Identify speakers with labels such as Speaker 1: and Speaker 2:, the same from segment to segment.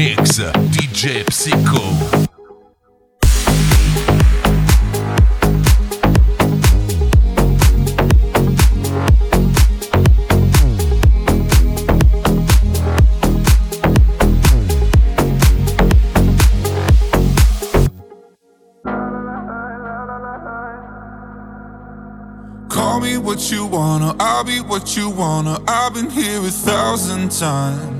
Speaker 1: mix, DJ Psycho.
Speaker 2: Call me what you wanna, I'll be what you wanna. I've been here a thousand times.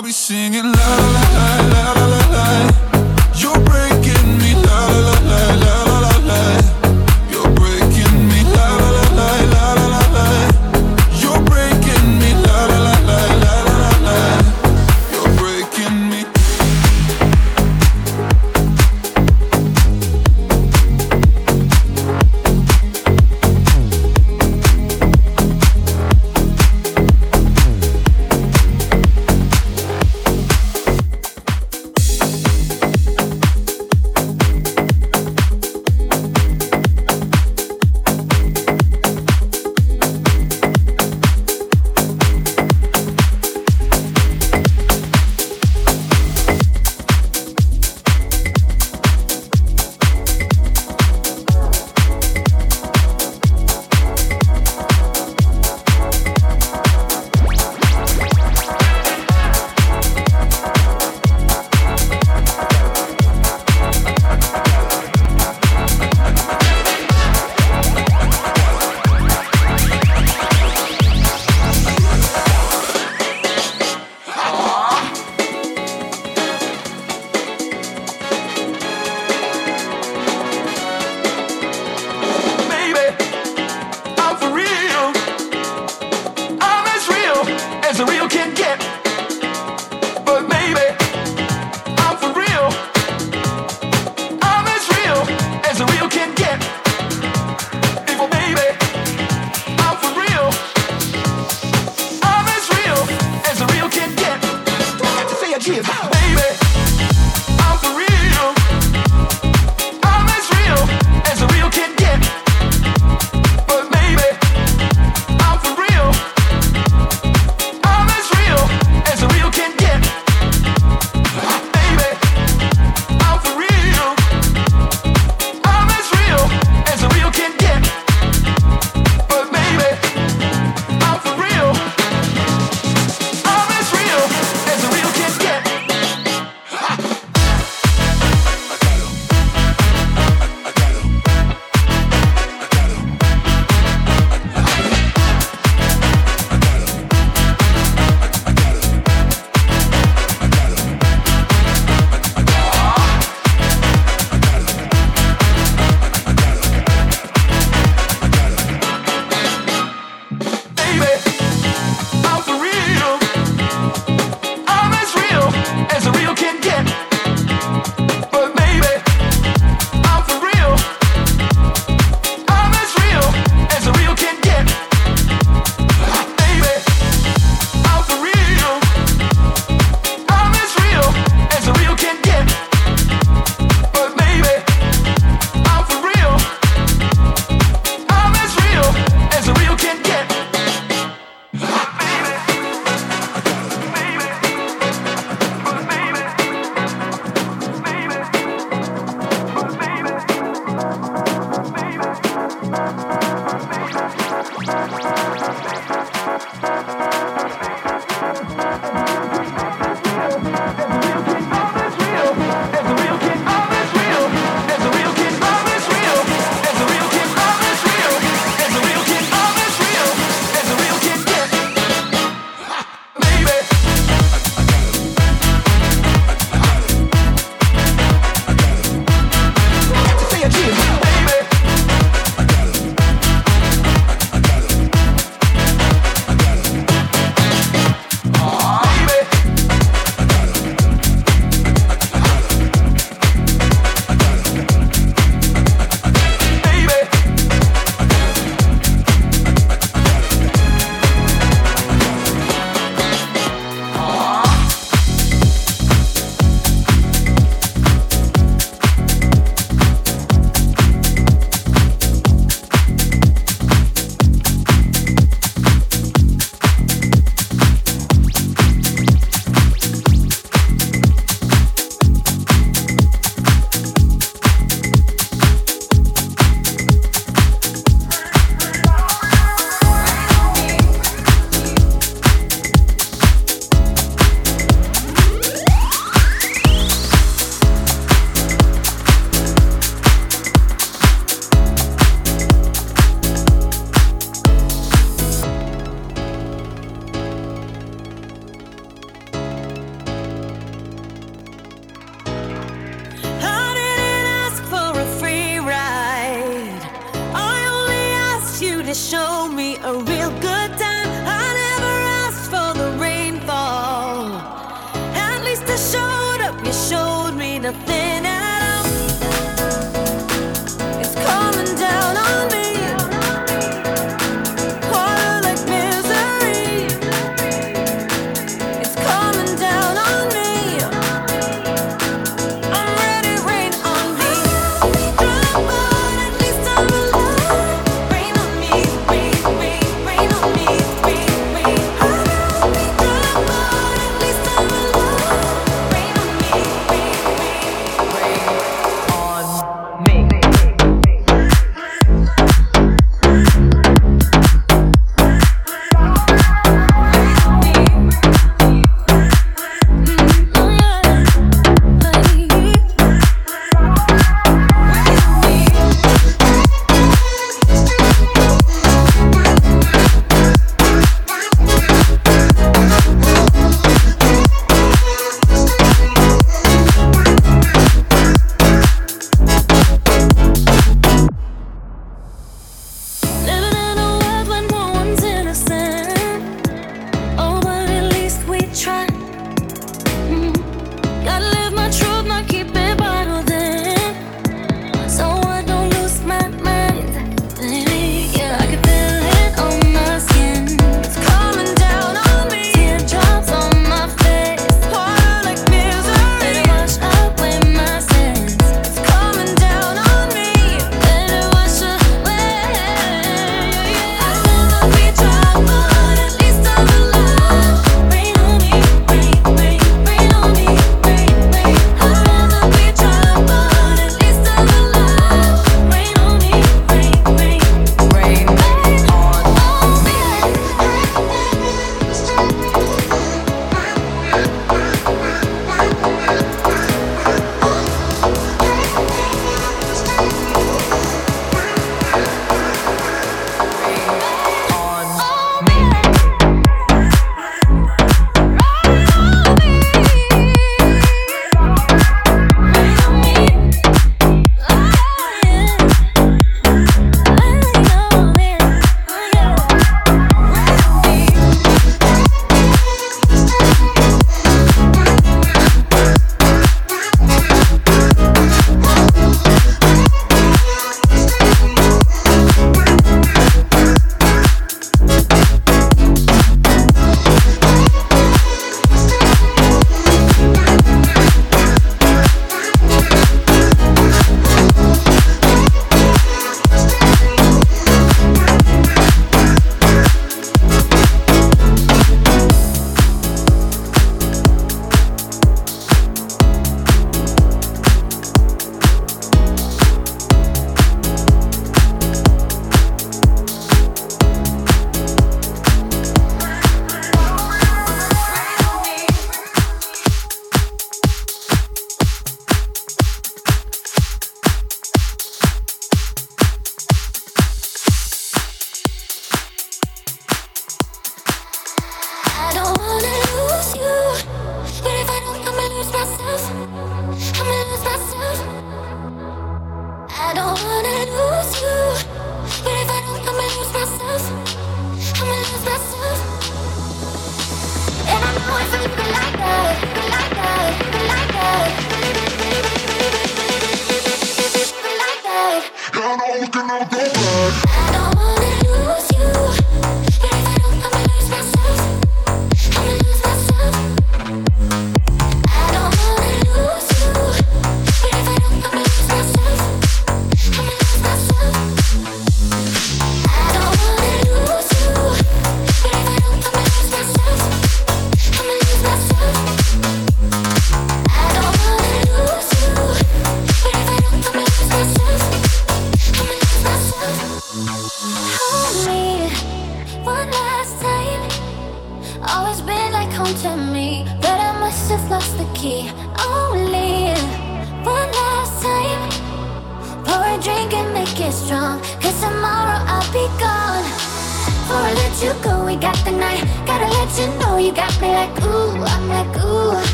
Speaker 2: I'll be singing la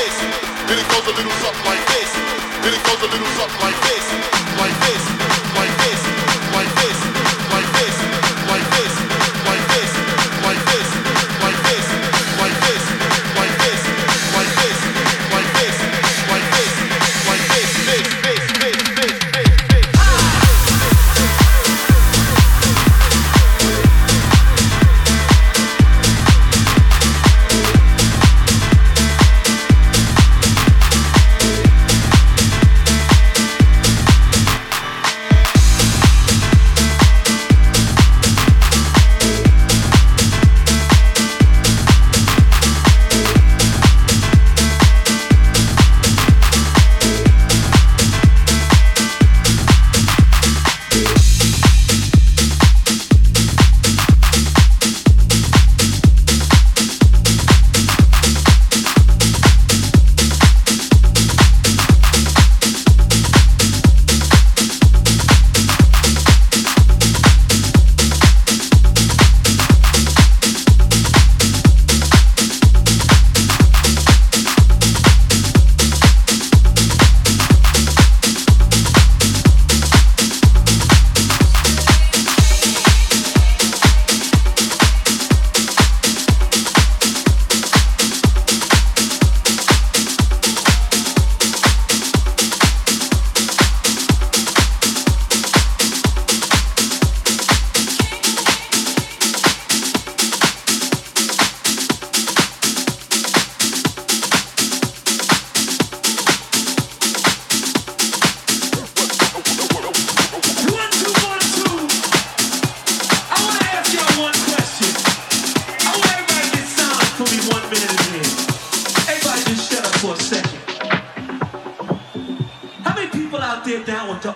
Speaker 3: this.
Speaker 4: Then it goes a little something like this. Then it goes a little something like this, like this.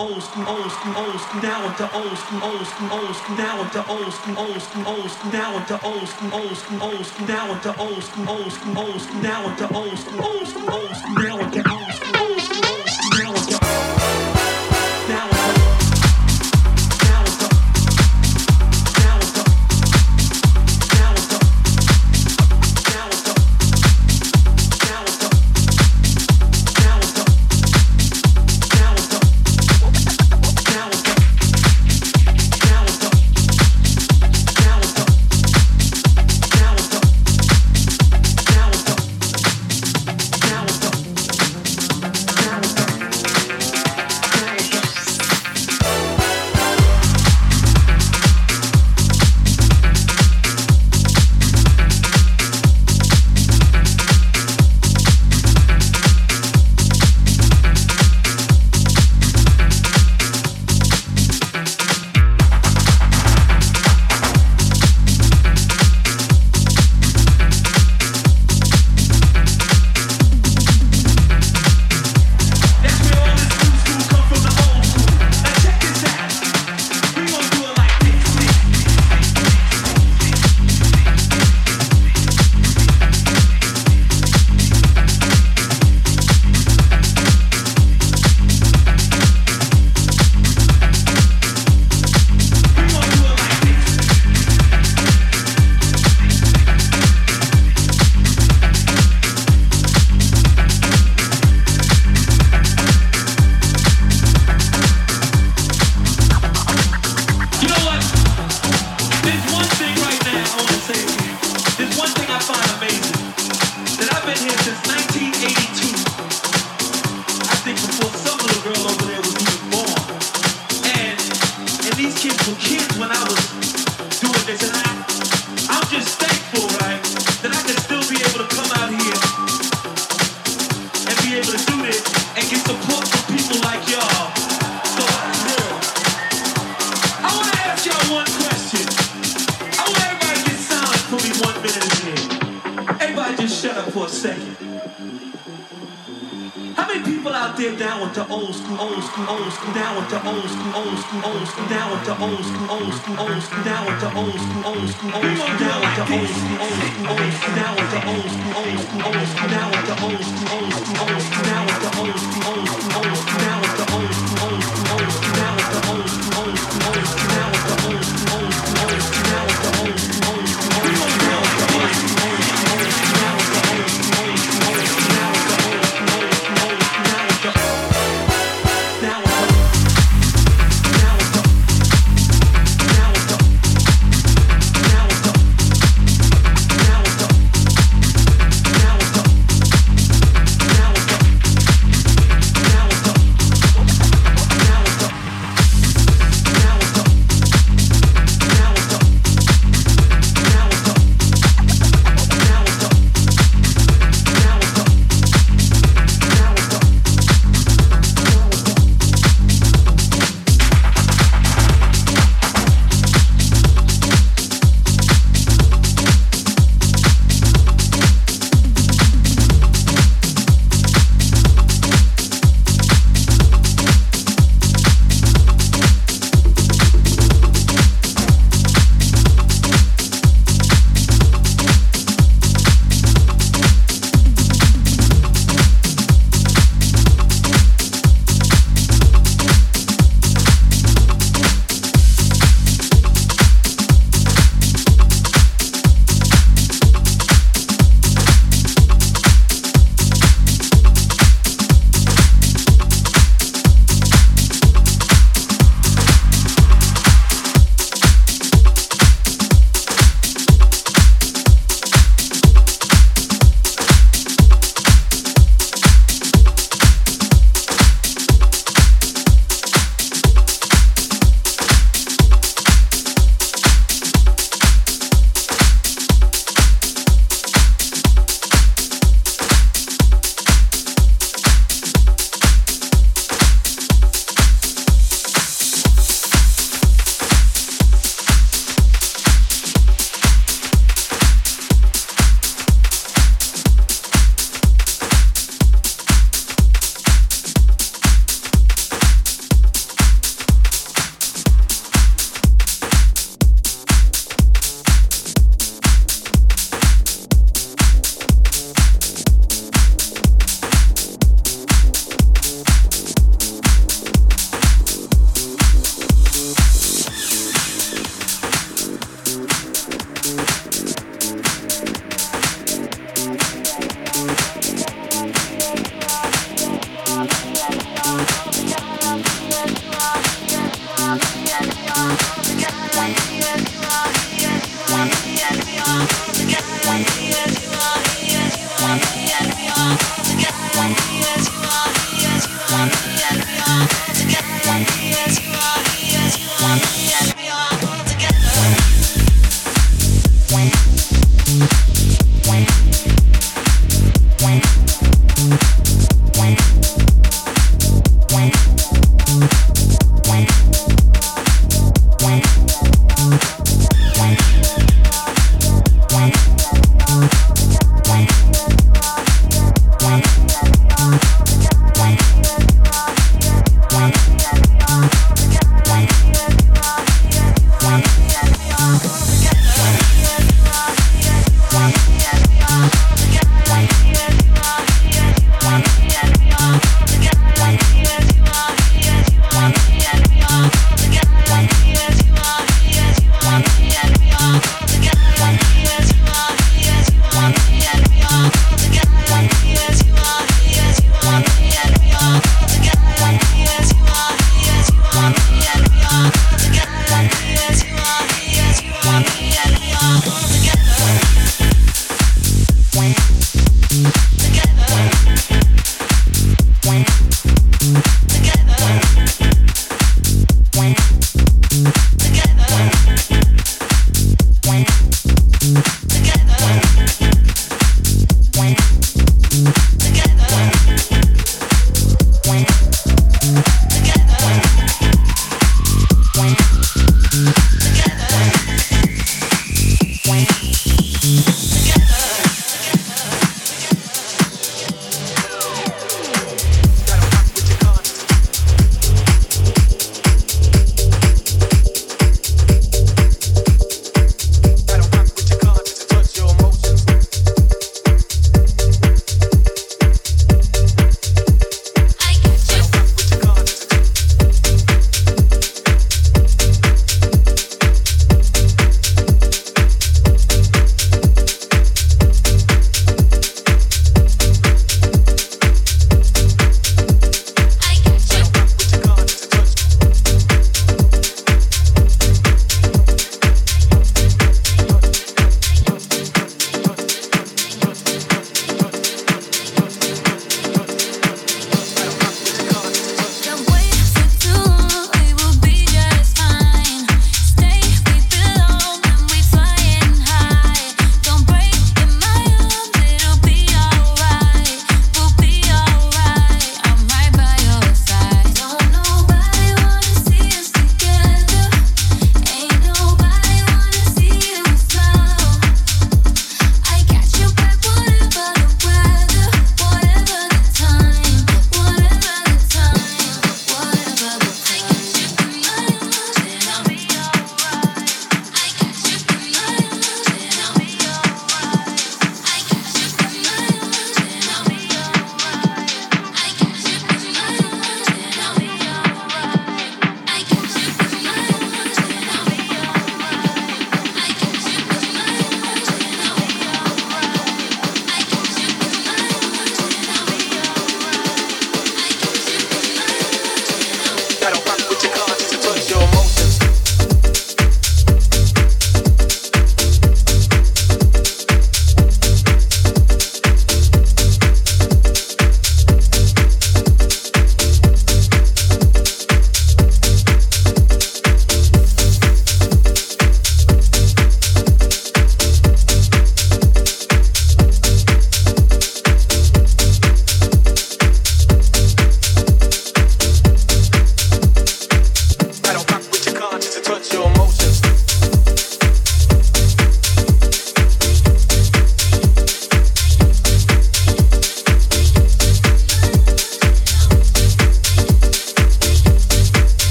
Speaker 5: old school, old school, old school,
Speaker 4: now into old school, old school, old school, now into old school, old school, old school, now into old school, old school, old school, now into old school, old school, old school, now into old school, old school, old school, now into school, old school, now into old school, old school, old school, now into old school, old school, old school, now into old school, old school, old school, now into old school, old school, old school.